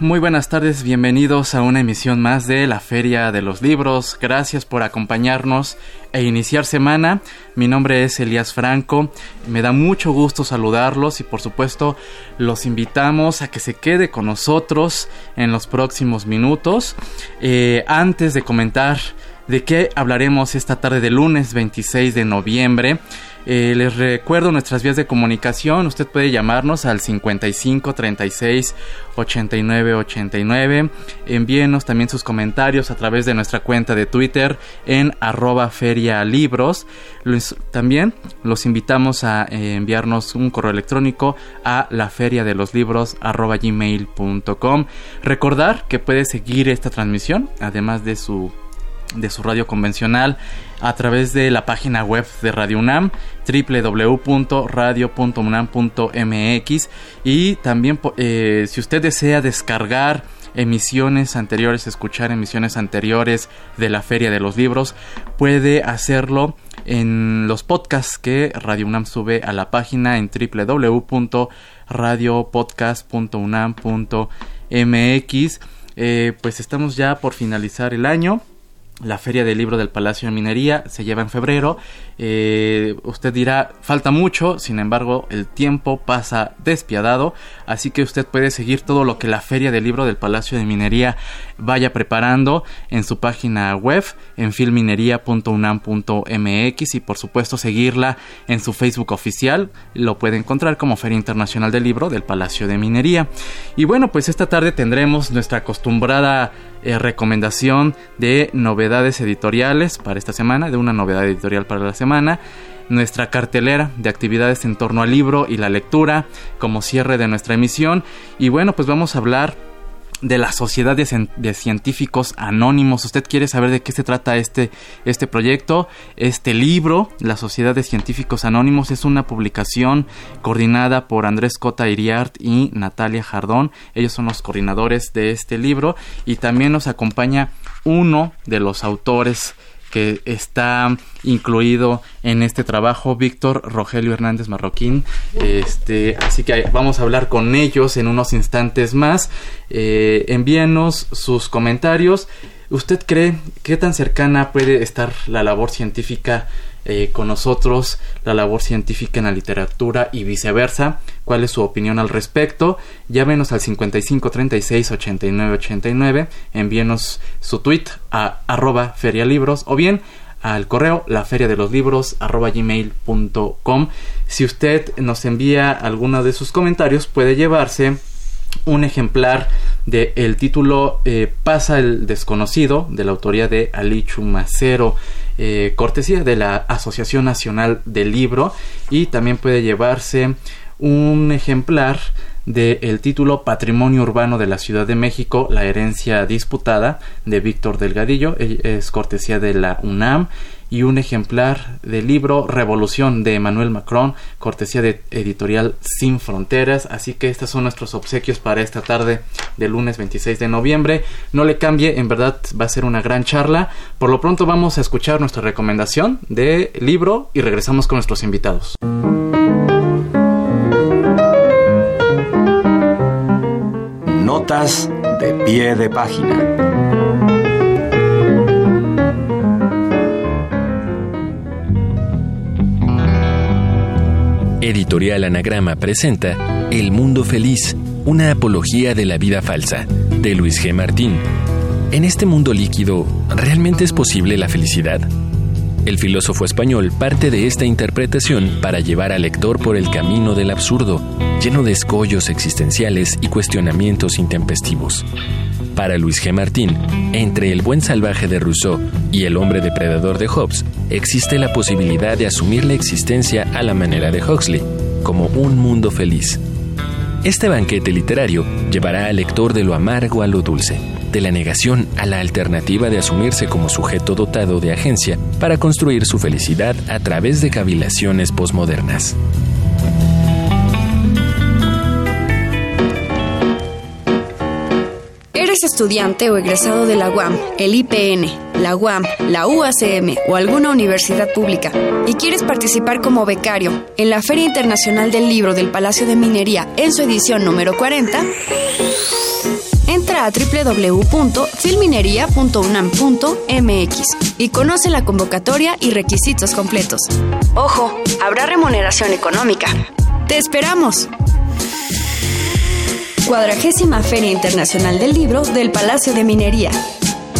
muy buenas tardes, bienvenidos a una emisión más de la Feria de los Libros. Gracias por acompañarnos e iniciar semana. Mi nombre es Elías Franco, me da mucho gusto saludarlos y por supuesto los invitamos a que se quede con nosotros en los próximos minutos. Eh, antes de comentar de qué hablaremos esta tarde de lunes 26 de noviembre, eh, les recuerdo nuestras vías de comunicación. Usted puede llamarnos al 55 36 89 89. Envíenos también sus comentarios a través de nuestra cuenta de Twitter en arroba ferialibros. también los invitamos a eh, enviarnos un correo electrónico a la feria de los libros. Recordar que puede seguir esta transmisión, además de su de su radio convencional a través de la página web de Radio UNAM www.radio.unam.mx y también eh, si usted desea descargar emisiones anteriores, escuchar emisiones anteriores de la Feria de los Libros, puede hacerlo en los podcasts que Radio UNAM sube a la página en www.radiopodcast.unam.mx. Eh, pues estamos ya por finalizar el año la Feria del Libro del Palacio de Minería se lleva en febrero. Eh, usted dirá, falta mucho, sin embargo, el tiempo pasa despiadado, así que usted puede seguir todo lo que la Feria del Libro del Palacio de Minería vaya preparando en su página web, en filminería.unam.mx y por supuesto seguirla en su Facebook oficial. Lo puede encontrar como Feria Internacional del Libro del Palacio de Minería. Y bueno, pues esta tarde tendremos nuestra acostumbrada eh, recomendación de novedades editoriales para esta semana, de una novedad editorial para la semana, nuestra cartelera de actividades en torno al libro y la lectura como cierre de nuestra emisión. Y bueno pues vamos a hablar de la Sociedad de, Científicos Anónimos. ¿Usted quiere saber de qué se trata este, este proyecto? Este libro, La Sociedad de Científicos Anónimos, es una publicación coordinada por Andrés Cota Iriart y Natalia Jardón. Ellos son los coordinadores de este libro y también nos acompaña uno de los autores que está incluido en este trabajo, Víctor Rogelio Hernández Marroquín. Este, así que vamos a hablar con ellos en unos instantes más. Eh, envíenos sus comentarios. ¿Usted cree qué tan cercana puede estar la labor científica eh, con nosotros la labor científica en la literatura y viceversa. ¿Cuál es su opinión al respecto? Llámenos al 55 36 89 89, envíenos su tweet a arroba ferialibros o bien al correo la. Si usted nos envía alguno de sus comentarios puede llevarse un ejemplar del el título eh, Pasa el desconocido de la autoría de Ali Chumacero. Eh, cortesía de la Asociación Nacional del Libro. Y también puede llevarse un ejemplar del título Patrimonio Urbano de la Ciudad de México, la herencia disputada de Víctor Delgadillo, es cortesía de la UNAM y un ejemplar del libro Revolución de Emmanuel Macron, cortesía de editorial Sin Fronteras. Así que estos son nuestros obsequios para esta tarde del lunes 26 de noviembre. No le cambie, en verdad va a ser una gran charla. Por lo pronto vamos a escuchar nuestra recomendación de libro y regresamos con nuestros invitados. Notas de pie de página. Editorial Anagrama presenta El Mundo Feliz, una apología de la vida falsa, de Luis G. Martín. En este mundo líquido, ¿realmente es posible la felicidad? El filósofo español parte de esta interpretación para llevar al lector por el camino del absurdo, lleno de escollos existenciales y cuestionamientos intempestivos. Para Luis G. Martín, entre el buen salvaje de Rousseau y el hombre depredador de Hobbes, existe la posibilidad de asumir la existencia a la manera de Huxley, como un mundo feliz. Este banquete literario llevará al lector de lo amargo a lo dulce, de la negación a la alternativa de asumirse como sujeto dotado de agencia para construir su felicidad a través de cavilaciones posmodernas. ¿Eres estudiante o egresado de la UAM, el IPN, la UAM, la UACM o alguna universidad pública y quieres participar como becario en la Feria Internacional del Libro del Palacio de Minería en su edición número 40? Entra a www.filminería.unam.mx y conoce la convocatoria y requisitos completos. Ojo, habrá remuneración económica. ¡Te esperamos! Cuadragésima Feria Internacional del Libro del Palacio de Minería.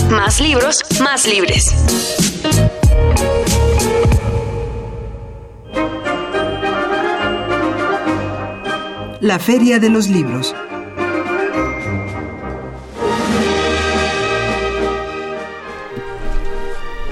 Más libros, más libres. La Feria de los Libros.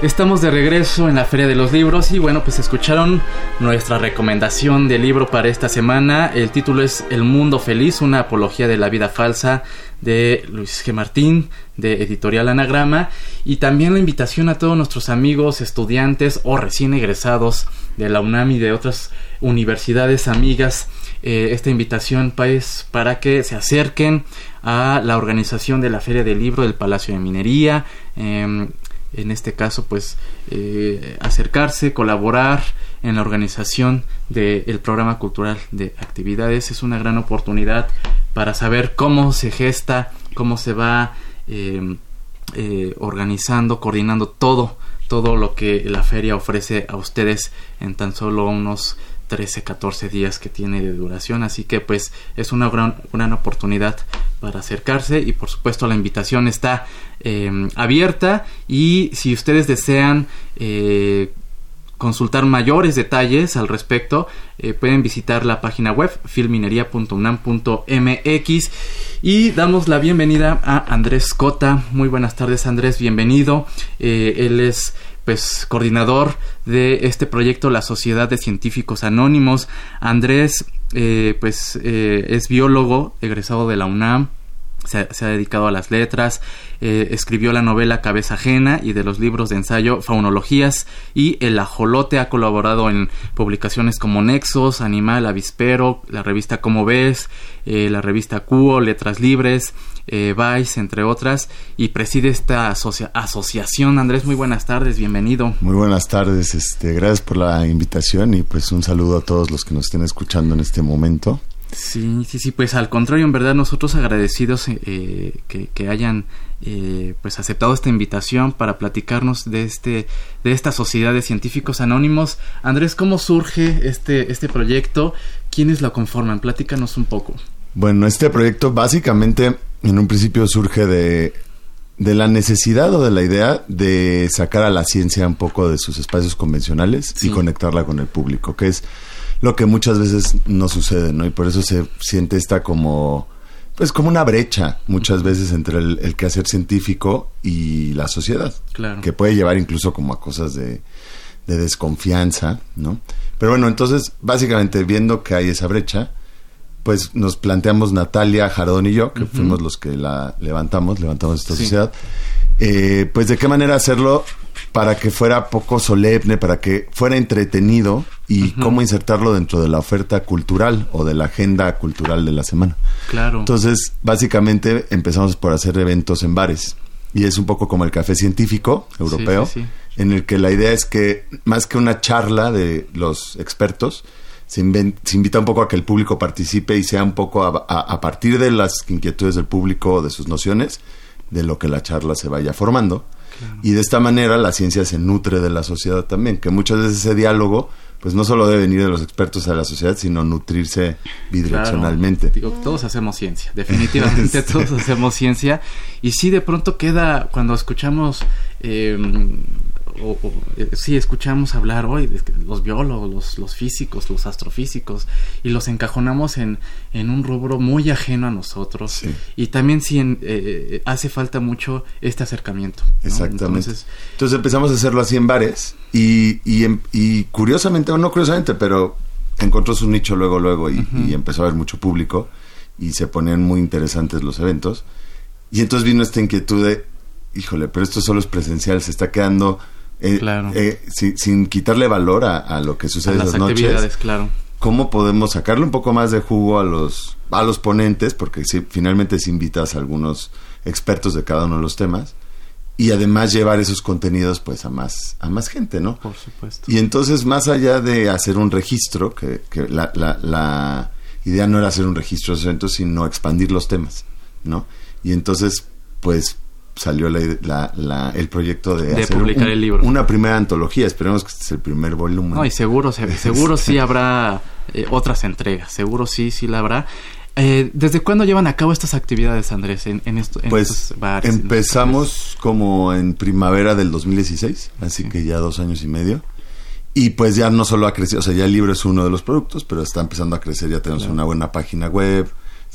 Estamos de regreso en la Feria de los Libros y bueno, pues escucharon nuestra recomendación de libro para esta semana. El título es El Mundo Feliz, una apología de la vida falsa de Luis G. Martín, de Editorial Anagrama. Y también la invitación a todos nuestros amigos, estudiantes o recién egresados de la UNAM y de otras universidades amigas. Eh, esta invitación pues, para que se acerquen a la organización de la Feria del Libro del Palacio de Minería. Em, en este caso pues eh, acercarse, colaborar en la organización del programa cultural de actividades. Es una gran oportunidad para saber cómo se gesta, cómo se va em, eh, organizando, coordinando todo, todo lo que la feria ofrece a ustedes en tan solo unos 13, 14 días que tiene de duración, así que pues es una gran, oportunidad para acercarse y por supuesto la invitación está em, abierta y si ustedes desean eh, consultar mayores detalles al respecto, eh, pueden visitar la página web filminería.unam.mx y damos la bienvenida a Andrés Cota. Muy buenas tardes Andrés, bienvenido. Eh, él es pues coordinador de este proyecto La Sociedad de Científicos Anónimos. Andrés eh, pues eh, es biólogo egresado de la UNAM, se, ha dedicado a las letras, eh, escribió la novela Cabeza Ajena y de los libros de ensayo Faunologías y El Ajolote ha colaborado en publicaciones como Nexos, Animal, Avispero, la revista Como Ves, la revista Cuo, Letras Libres, eh, Vice, entre otras, y preside esta asociación. Andrés, muy buenas tardes, bienvenido. Muy buenas tardes, este, gracias por la invitación y pues un saludo a todos los que nos estén escuchando en este momento. Sí, sí, sí, pues al contrario, en verdad nosotros agradecidos eh, que, hayan eh, pues aceptado esta invitación para platicarnos de este de esta sociedad de científicos anónimos. Andrés, ¿cómo surge este este proyecto? ¿Quiénes lo conforman? Platícanos un poco. Bueno, este proyecto básicamente en un principio surge de, de la necesidad o de la idea de sacar a la ciencia un poco de sus espacios convencionales y conectarla con el público, que es lo que muchas veces no sucede, ¿no? Y por eso se siente esta como pues como una brecha muchas veces entre el, el quehacer científico y la sociedad, claro. que puede llevar incluso como a cosas de, de desconfianza, ¿no? Pero bueno, entonces básicamente viendo que hay esa brecha, pues nos planteamos Natalia, Jardón y yo, que fuimos los que la levantamos, levantamos esta sociedad, eh, pues de qué manera hacerlo para que fuera poco solemne, para que fuera entretenido y cómo insertarlo dentro de la oferta cultural o de la agenda cultural de la semana. Claro. Entonces, básicamente empezamos por hacer eventos en bares y es un poco como el café científico europeo, en el que la idea es que más que una charla de los expertos, se, invita un poco a que el público participe y sea un poco a, partir de las inquietudes del público, de sus nociones, de lo que la charla se vaya formando. Y de esta manera la ciencia se nutre de la sociedad también, que muchas veces ese diálogo pues no solo debe venir de los expertos a la sociedad, sino nutrirse bidireccionalmente. Digo, todos hacemos ciencia, definitivamente todos hacemos ciencia. Y sí, de pronto queda, cuando escuchamos eh, o, eh, sí escuchamos hablar hoy de los biólogos, los, físicos, los astrofísicos y los encajonamos en, en un rubro muy ajeno a nosotros y también sí eh, eh, hace falta mucho este acercamiento. Exactamente. Entonces, empezamos a hacerlo así en bares y, y, em, y curiosamente, o no curiosamente, pero encontró su nicho luego, luego y, y empezó a haber mucho público y se ponían muy interesantes los eventos. Y entonces vino esta inquietud de, híjole, pero esto solo es presencial, se está quedando eh, eh, sin, quitarle valor a, lo que sucede en las noches. Claro. ¿Cómo podemos sacarle un poco más de jugo a los, a los ponentes? Porque si, finalmente si invitas a algunos expertos de cada uno de los temas y además llevar esos contenidos pues a más a más gente, ¿no? Por supuesto. Y entonces más allá de hacer un registro, que, que la, la, la, idea no era hacer un registro de eventos, sino expandir los temas, ¿no? Y entonces pues salió la, la, el proyecto de, hacer publicar el libro. una primera antología, esperemos que este sea el primer volumen. No, y seguro, seguro sí habrá eh, otras entregas, seguro sí, sí la habrá. Eh, ¿Desde cuándo llevan a cabo estas actividades, Andrés, en, en, esto, pues estos bares? Empezamos como en primavera del 2016, así que ya dos años y medio. Y pues ya no solo ha crecido, o sea, ya el libro es uno de los productos, pero está empezando a crecer, ya tenemos una buena página web,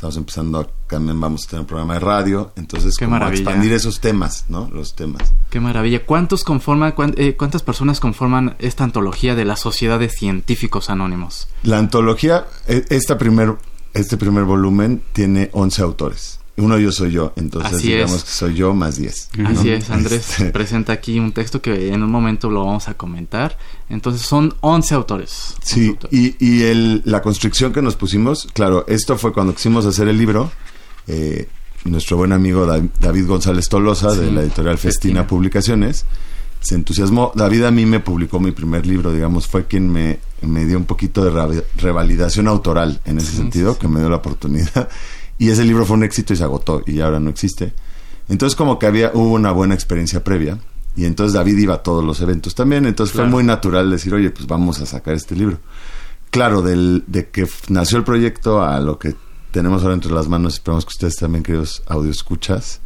estamos empezando a, también vamos a tener un programa de radio, entonces Qué como expandir esos temas, ¿no? Los temas. Qué maravilla. ¿Cuántos conforman, eh, cuántas personas conforman esta antología de la Sociedad de Científicos Anónimos? La antología, e, esta primer este primer volumen tiene 11 autores. Uno yo soy yo, entonces digamos que soy yo más 10. Así es, Andrés este, presenta aquí un texto que en un momento lo vamos a comentar. Entonces son 11 autores. Sí, y, y el, la construcción que nos pusimos, claro, esto fue cuando quisimos hacer el libro. Eh, nuestro buen amigo David González Tolosa de la editorial Festina Publicaciones se entusiasmó. David a mí me publicó mi primer libro, digamos, fue quien me, me dio un poquito de revalidación autoral en ese sentido, que me dio la oportunidad. Y ese libro fue un éxito y se agotó y ahora no existe. Entonces como que había, hubo una buena experiencia previa. Y entonces David iba a todos los eventos también. Entonces fue muy natural decir, oye, pues vamos a sacar este libro. Claro, del, de que nació el proyecto a lo que tenemos ahora entre las manos, esperamos que ustedes también, queridos audio escuchas,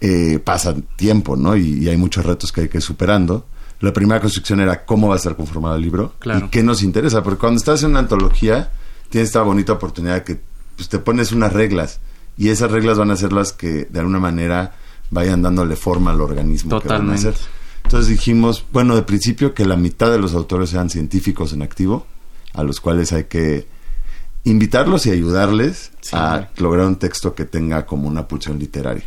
eh, pasa tiempo, ¿no? Y, hay muchos retos que hay que ir superando. La primera construcción era cómo va a estar conformado el libro y qué nos interesa, porque cuando estás en una antología tienes esta bonita oportunidad que pues, te pones unas reglas y esas reglas van a ser las que de alguna manera vayan dándole forma al organismo Totalmente. que van a hacer. Entonces dijimos, bueno, de principio que la mitad de los autores sean científicos en activo, a los cuales hay que invitarlos y ayudarles a lograr un texto que tenga como una pulsión literaria.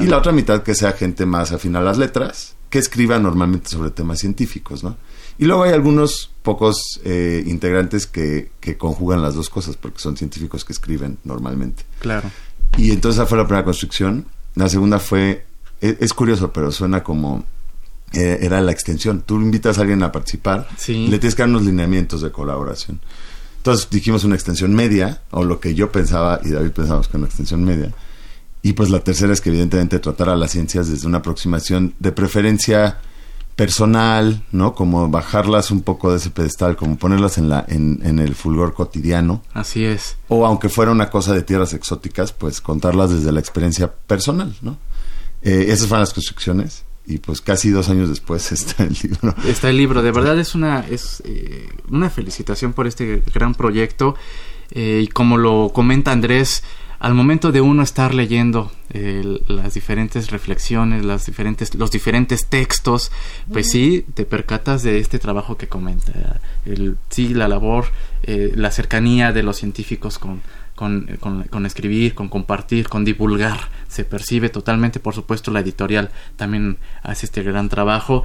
Y la otra mitad que sea gente más afín a las letras, que escriba normalmente sobre temas científicos, ¿no? Y luego hay algunos pocos eh, integrantes que, que, conjugan las dos cosas, porque son científicos que escriben normalmente. Claro. Y entonces esa fue la primera construcción. La segunda fue, e, es, curioso, pero suena como, eh, era la extensión. Tú invitas a alguien a participar, y le tienes que dar unos lineamientos de colaboración. Entonces dijimos una extensión media, o lo que yo pensaba y David pensamos que una extensión media y pues la tercera es que evidentemente tratar a las ciencias desde una aproximación de preferencia personal, ¿no? Como bajarlas un poco de ese pedestal, como ponerlas en la en, en el fulgor cotidiano. Así es. O aunque fuera una cosa de tierras exóticas, pues contarlas desde la experiencia personal, ¿no? Eh, esas fueron las construcciones y pues casi dos años después está el libro. Está el libro, de verdad es una es eh, una felicitación por este gran proyecto eh, y como lo comenta Andrés al momento de uno estar leyendo las diferentes reflexiones, las diferentes, los diferentes textos, pues sí, te percatas de este trabajo que comenta. El, sí, la labor, eh, la cercanía de los científicos con, con, con, escribir, con compartir, con divulgar. Se percibe totalmente, por supuesto, la editorial también hace este gran trabajo.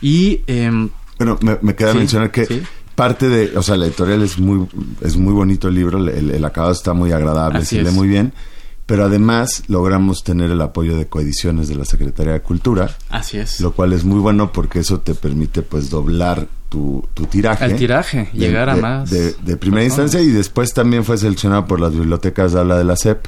Y. Em, bueno, me, queda mencionar que parte de, o sea, la editorial es muy, es muy bonito el libro, el, acabado está muy agradable, se lee muy bien, pero además logramos tener el apoyo de coediciones de la Secretaría de Cultura. Así es. Lo cual es muy bueno porque eso te permite pues doblar tu, tu tiraje. El tiraje, llegar a más. De, primera instancia y después también fue seleccionado por las bibliotecas de habla de la SEP.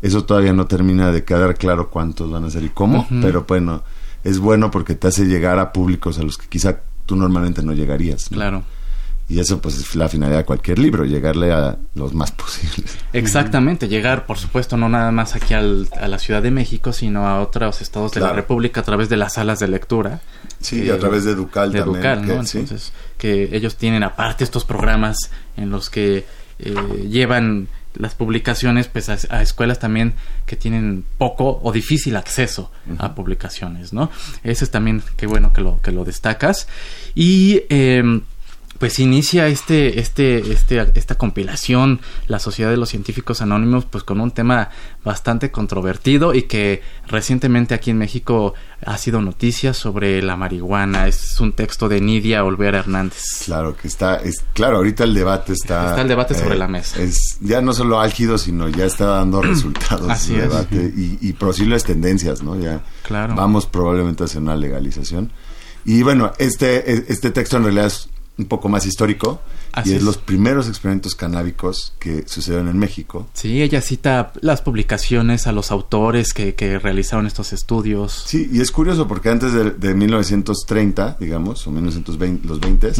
Eso todavía no termina de quedar claro cuántos van a ser y cómo, pero bueno, es bueno porque te hace llegar a públicos a los que quizá tú normalmente no llegarías. Claro. Y eso pues es la finalidad de cualquier libro, llegarle a los más posibles. Exactamente, llegar por supuesto no nada más aquí al, a la Ciudad de México, sino a otros estados de la República a través de las salas de lectura. Sí, a través de Educal de Educal, ¿no? Entonces, que ellos tienen aparte estos programas en los que eh, llevan las publicaciones pues a, escuelas también que tienen poco o difícil acceso a publicaciones, ¿no? Ese es también qué bueno que lo, que lo destacas. Y... Eh, pues inicia este, este, este, esta compilación, la Sociedad de los Científicos Anónimos, pues con un tema bastante controvertido y que recientemente aquí en México ha sido noticia sobre la marihuana. Es un texto de Nidia Olvera Hernández. Claro, que está, es, claro, ahorita el debate está... Está el debate sobre eh, la mesa. Es ya no solo álgido, sino ya está dando resultados Así debate y, y posibles tendencias, ¿no? Ya claro. vamos probablemente hacia una legalización. Y bueno, este, este texto en realidad es un poco más histórico y es, los primeros experimentos canábicos que sucedieron en México. Sí, ella cita las publicaciones a los autores que, que realizaron estos estudios. Sí, y es curioso porque antes de, 1930, digamos, o 1920, los 20,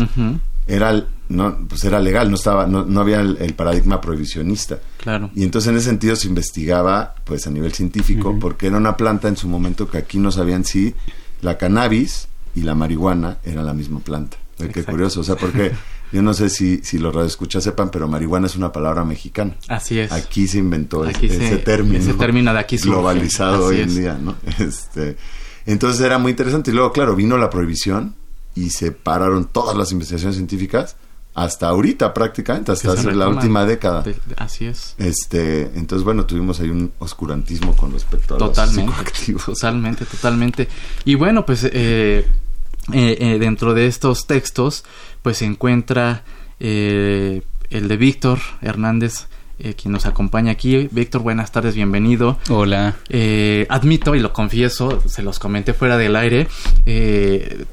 era, no, pues era legal, no, estaba, no, no había el, paradigma prohibicionista. Claro. Y entonces en ese sentido se investigaba pues a nivel científico porque era una planta en su momento que aquí no sabían si la cannabis y la marihuana eran la misma planta. Qué curioso, o sea, porque yo no sé si, si los radioescuchas sepan, pero marihuana es una palabra mexicana. Así es. Aquí se inventó ese término. Ese término de aquí Globalizado hoy en día, ¿no? Este, entonces era muy interesante. Y luego, claro, vino la prohibición y se pararon todas las investigaciones científicas hasta ahorita prácticamente, hasta la última década. así es. Este, entonces bueno, tuvimos ahí un oscurantismo con respecto a totalmente, los Totalmente, totalmente. Y bueno, pues eh, eh, eh, dentro de estos textos, pues se encuentra eh, el de Víctor Hernández, quien nos acompaña aquí. Víctor, buenas tardes, bienvenido. Hola. admito y lo confieso, se los comenté fuera del aire,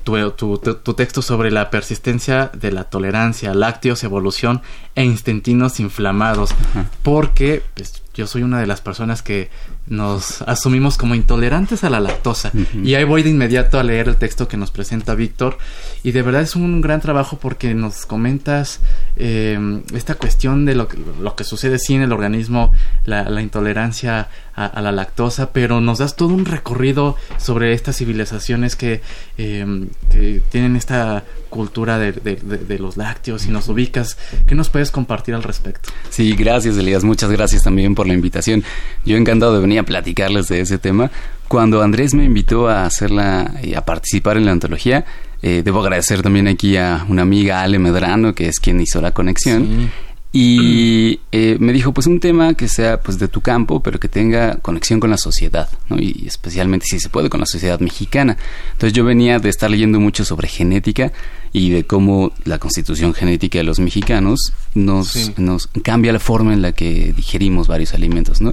tu, tu, tu, texto sobre la persistencia de la tolerancia, lácteos, evolución e instantinos inflamados, porque pues, yo soy una de las personas que nos asumimos como intolerantes a la lactosa. Y ahí voy de inmediato a leer el texto que nos presenta Víctor. Y de verdad es un gran trabajo porque nos comentas eh, esta cuestión de lo que, lo que sucede sí en el organismo, la, la intolerancia a, la lactosa, pero nos das todo un recorrido sobre estas civilizaciones que, eh, que tienen esta cultura de, de, los lácteos y nos ubicas. ¿Qué nos puedes compartir al respecto? Sí, gracias Elías, muchas gracias también por la invitación. Yo encantado de venir a platicarles de ese tema. Cuando Andrés me invitó a hacerla y a participar en la antología, eh, debo agradecer también aquí a una amiga Ale Medrano, que es quien hizo la conexión. Y eh, me dijo, pues un tema que sea pues de tu campo, pero que tenga conexión con la sociedad, ¿no? Y especialmente si se puede con la sociedad mexicana. Entonces yo venía de estar leyendo mucho sobre genética y de cómo la constitución genética de los mexicanos nos, nos cambia la forma en la que digerimos varios alimentos, ¿no?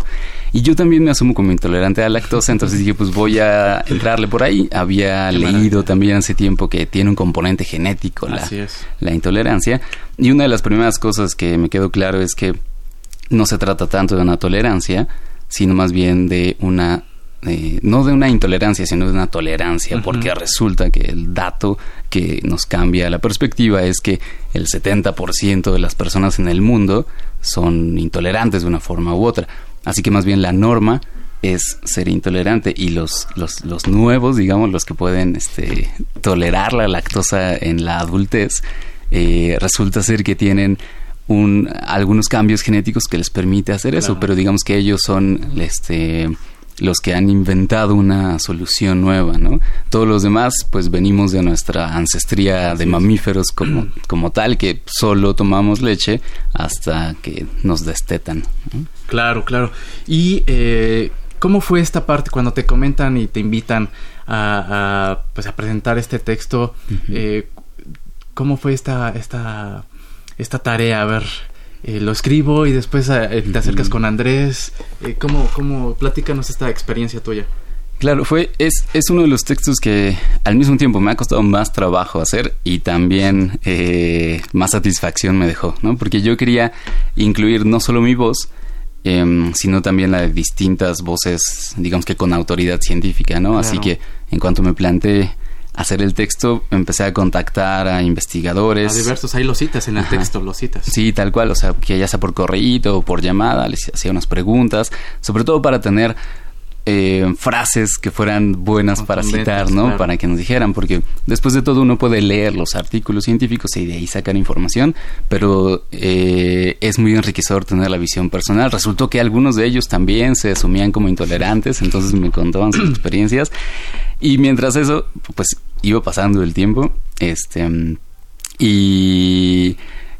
Y yo también me asumo como intolerante a la lactosa, entonces dije, pues voy a entrarle por ahí. Había leído también hace tiempo que tiene un componente genético la, la intolerancia. Y una de las primeras cosas que me quedó claro es que no se trata tanto de una tolerancia, sino más bien de una eh, no de una intolerancia, sino de una tolerancia, porque resulta que el dato que nos cambia la perspectiva es que el 70% de las personas en el mundo son intolerantes de una forma u otra. Así que más bien la norma es ser intolerante y los, los, los nuevos, digamos, los que pueden este, tolerar la lactosa en la adultez, eh, resulta ser que tienen un, algunos cambios genéticos que les permite hacer eso, pero digamos que ellos son este los que han inventado una solución nueva, ¿no? Todos los demás, pues venimos de nuestra ancestría de mamíferos como, como tal, que solo tomamos leche hasta que nos destetan. Claro, claro. Y eh, ¿cómo fue esta parte cuando te comentan y te invitan a, pues a presentar este texto? eh, ¿Cómo fue esta, esta, esta tarea? A ver, eh, lo escribo y después eh, te acercas con Andrés. Eh, ¿cómo, ¿Cómo? Platícanos esta experiencia tuya. Claro, fue, es, es uno de los textos que al mismo tiempo me ha costado más trabajo hacer y también más satisfacción me dejó, ¿no? Porque yo quería incluir no solo mi voz, em, sino también la de distintas voces, digamos que con autoridad científica, ¿no? Así que en cuanto me planteé hacer el texto, empecé a contactar a investigadores. A diversos, ahí lo citas en el texto, lo citas. Sí, tal cual, o sea, que ya sea por correo o por llamada, les hacía unas preguntas, sobre todo para tener eh, frases que fueran buenas para citar, ¿no? Para que nos dijeran, porque después de todo uno puede leer los artículos científicos y de ahí sacar información, pero eh, es muy enriquecedor tener la visión personal. Resultó que algunos de ellos también se asumían como intolerantes, entonces me contaban sus experiencias y mientras eso, pues iba pasando el tiempo, este Y,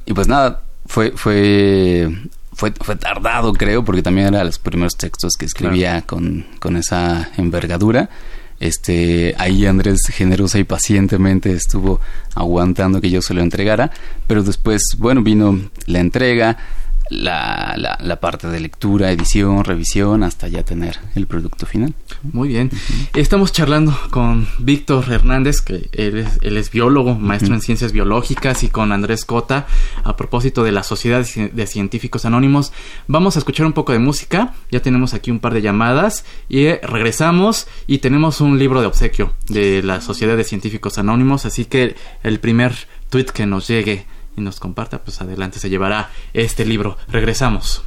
y pues nada, fue, fue, fue, fue tardado creo, porque también era los primeros textos que escribía con, con esa envergadura. Este, ahí Andrés generosa y pacientemente estuvo aguantando que yo se lo entregara, pero después, bueno, vino la entrega, la, la, parte de lectura, edición, revisión, hasta ya tener el producto final. Muy bien. Estamos charlando con Víctor Hernández, que él es, biólogo, maestro en ciencias biológicas, y con Andrés Cota, a propósito de la Sociedad de Científicos Anónimos. Vamos a escuchar un poco de música, ya tenemos aquí un par de llamadas, y eh, regresamos y tenemos un libro de obsequio de la Sociedad de Científicos Anónimos, así que el primer tweet que nos llegue y nos comparta, pues adelante se llevará este libro. Regresamos.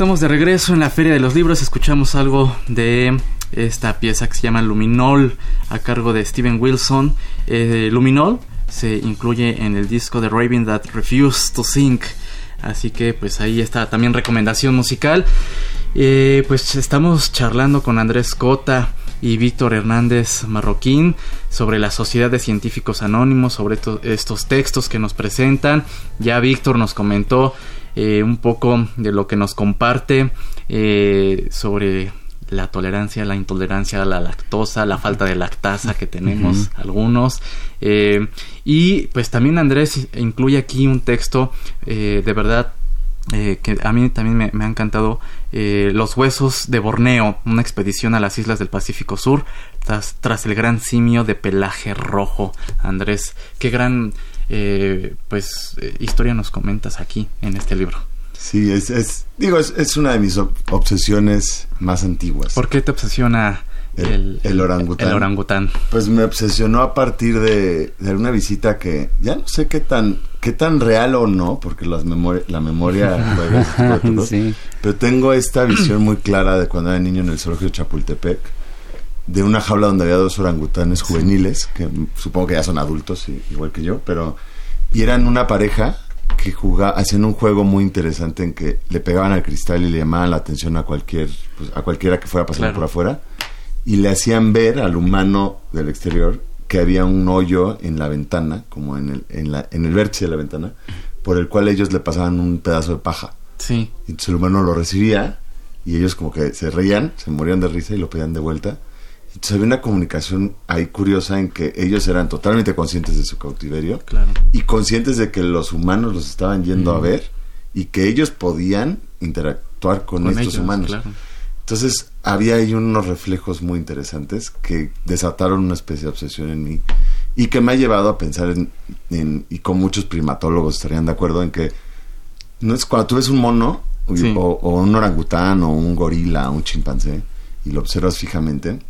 Estamos de regreso en la Feria de los Libros. Escuchamos algo de esta pieza que se llama Luminol a cargo de Steven Wilson. Eh, Luminol se incluye en el disco de Raven That Refused to Sing. Así que pues ahí está también recomendación musical. Eh, pues estamos charlando con Andrés Cota y Víctor Hernández Marroquín sobre la Sociedad de Científicos Anónimos, sobre estos textos que nos presentan. Ya Víctor nos comentó eh, un poco de lo que nos comparte eh, sobre la tolerancia, la intolerancia a la lactosa, la falta de lactasa que tenemos algunos. Eh, y pues también Andrés incluye aquí un texto de verdad que a mí también me, ha encantado Los huesos de Borneo, una expedición a las islas del Pacífico Sur tras, tras el gran simio de pelaje rojo. Andrés, qué gran eh, pues eh, historia nos comentas aquí en este libro. Sí, es, es digo, es, una de mis obsesiones más antiguas. ¿Por qué te obsesiona el, el, orangután? El orangután. Pues me obsesionó a partir de, de, una visita que ya no sé qué tan qué tan real o no, porque las la memoria pero tengo esta visión muy clara de cuando era niño en el zoológico de Chapultepec de una jaula donde había dos orangutanes juveniles, que supongo que ya son adultos, igual que yo, pero... Y eran una pareja que jugaba, hacían un juego muy interesante en que le pegaban al cristal y le llamaban la atención a cualquier, pues, a cualquiera que fuera pasando por afuera, y le hacían ver al humano del exterior que había un hoyo en la ventana, como en el, en, la, en el vértice de la ventana, por el cual ellos le pasaban un pedazo de paja. Sí. Entonces el humano lo recibía y ellos como que se reían, se morían de risa y lo pedían de vuelta Entonces había una comunicación ahí curiosa en que ellos eran totalmente conscientes de su cautiverio y conscientes de que los humanos los estaban yendo a ver y que ellos podían interactuar con, estos humanos. Entonces había ahí unos reflejos muy interesantes que desataron una especie de obsesión en mí y que me ha llevado a pensar en, y con muchos primatólogos estarían de acuerdo en que no es cuando tú ves un mono o, un orangután o un gorila, un chimpancé y lo observas fijamente,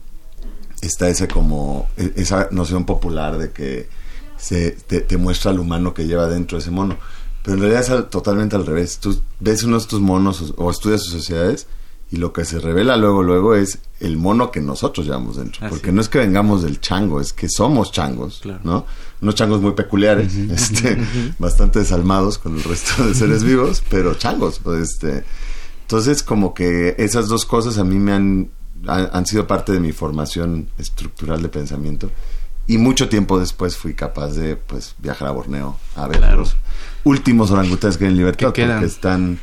está ese como e, esa noción popular de que se te, muestra al humano que lleva dentro ese mono. Pero en realidad es totalmente al revés. Tú ves uno de estos monos o, estudias sus sociedades y lo que se revela luego, luego es el mono que nosotros llevamos dentro. porque no es que vengamos del chango, es que somos changos, ¿no? Unos changos muy peculiares, este, bastante desalmados con el resto de seres vivos, pero changos. Este. Entonces, como que esas dos cosas a mí me han, han, sido parte de mi formación estructural de pensamiento. Y mucho tiempo después fui capaz de pues viajar a Borneo a ver los últimos orangutanes que hay en libertad, porque están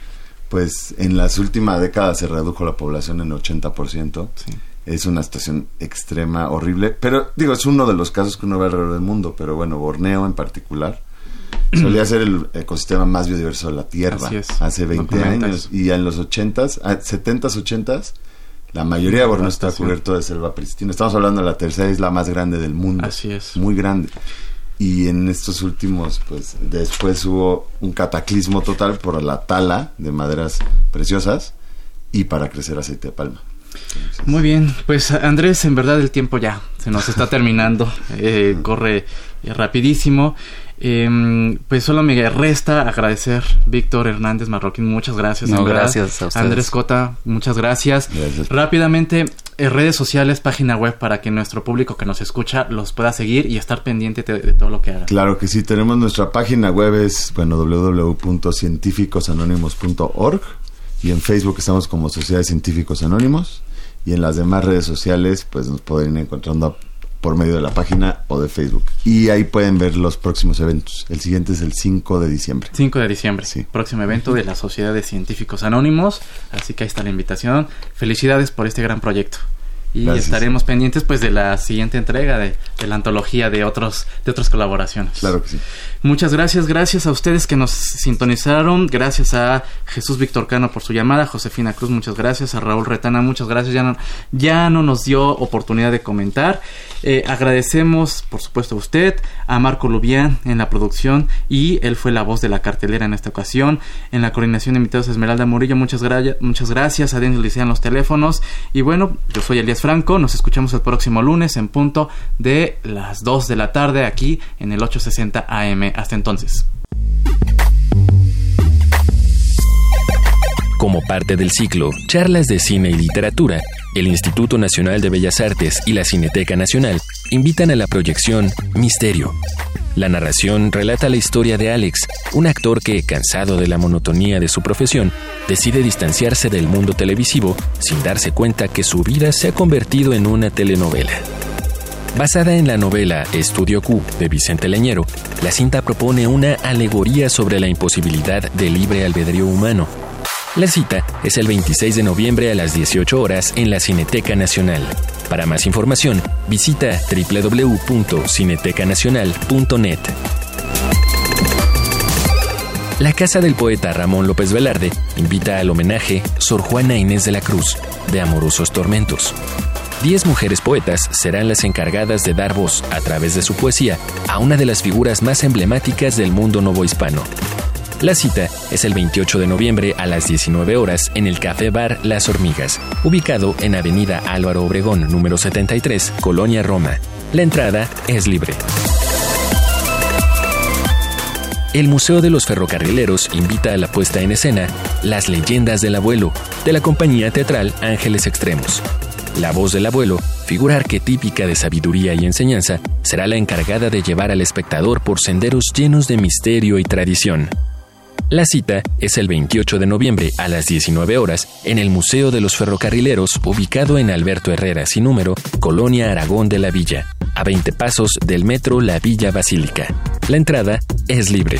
pues en las últimas décadas se redujo la población en 80%. Es una situación extrema, horrible. Pero digo, es uno de los casos que uno ve alrededor del mundo. Pero bueno, Borneo en particular solía ser el ecosistema más biodiverso de la Tierra hace 20 años. Y en los 80s, 70s, 80s, la mayoría de Borneo está cubierto de selva pristina. Estamos hablando de la tercera isla más grande del mundo. Así es. Muy grande y en estos últimos, pues después hubo un cataclismo total por la tala de maderas preciosas y para crecer aceite de palma. Muy bien, pues Andrés, en verdad el tiempo ya se nos está terminando, eh, corre rapidísimo. Eh, pues solo me resta agradecer Víctor Hernández Marroquín, muchas gracias. No, gracias a ustedes. Andrés Cota, muchas gracias. Rápidamente, eh, redes sociales, página web para que nuestro público que nos escucha los pueda seguir y estar pendiente de, todo lo que hagan. Claro que sí, tenemos nuestra página web es bueno www.cientificosanónimos.org y en Facebook estamos como Sociedad de Científicos Anónimos y en las demás redes sociales pues nos pueden ir encontrando por medio de la página o de Facebook. Y ahí pueden ver los próximos eventos. El siguiente es el 5 de diciembre. 5 de diciembre, sí. Próximo evento de la Sociedad de Científicos Anónimos. Así que ahí está la invitación. Felicidades por este gran proyecto y estaremos pendientes pues de la siguiente entrega de, la antología de otros de otras colaboraciones. Claro que sí. Muchas gracias, gracias a ustedes que nos sintonizaron, gracias a Jesús Víctor Cano por su llamada, Josefina Cruz, muchas gracias, a Raúl Retana, muchas gracias, ya no, ya no nos dio oportunidad de comentar. Eh, agradecemos, por supuesto, a usted, a Marco Lubián en la producción y él fue la voz de la cartelera en esta ocasión. En la coordinación de invitados Esmeralda Murillo, muchas, muchas gracias, a Denis Licea en los teléfonos y bueno, yo soy Elías Franco. Nos escuchamos el próximo lunes en punto de las 2 de la tarde aquí en el 860 AM. Hasta entonces. Como parte del ciclo Charlas de Cine y Literatura, el Instituto Nacional de Bellas Artes y la Cineteca Nacional invitan a la proyección Misterio. La narración relata la historia de Alex, un actor que, cansado de la monotonía de su profesión, decide distanciarse del mundo televisivo sin darse cuenta que su vida se ha convertido en una telenovela. Basada en la novela Estudio Q de Vicente Leñero, la cinta propone una alegoría sobre la imposibilidad del libre albedrío humano. La cita es el 26 de noviembre a las 18 horas en la Cineteca Nacional. Para más información, visita www.cinetecanacional.net. La Casa del Poeta Ramón López Velarde invita al homenaje Sor Juana Inés de la Cruz, de Amorosos Tormentos. Diez mujeres poetas serán las encargadas de dar voz, a través de su poesía, a una de las figuras más emblemáticas del mundo novohispano. La cita es el 28 de noviembre a las 19 horas en el Café Bar Las Hormigas, ubicado en Avenida Álvaro Obregón, número 73, Colonia Roma. La entrada es libre. El Museo de los Ferrocarrileros invita a la puesta en escena Las leyendas del abuelo, de la compañía teatral Ángeles Extremos. La voz del abuelo, figura arquetípica de sabiduría y enseñanza, será la encargada de llevar al espectador por senderos llenos de misterio y tradición. La cita es el 28 de noviembre a las 19 horas en el Museo de los Ferrocarrileros, ubicado en Alberto Herrera, sin número, Colonia Aragón de la Villa, a 20 pasos del metro La Villa Basílica. La entrada es libre.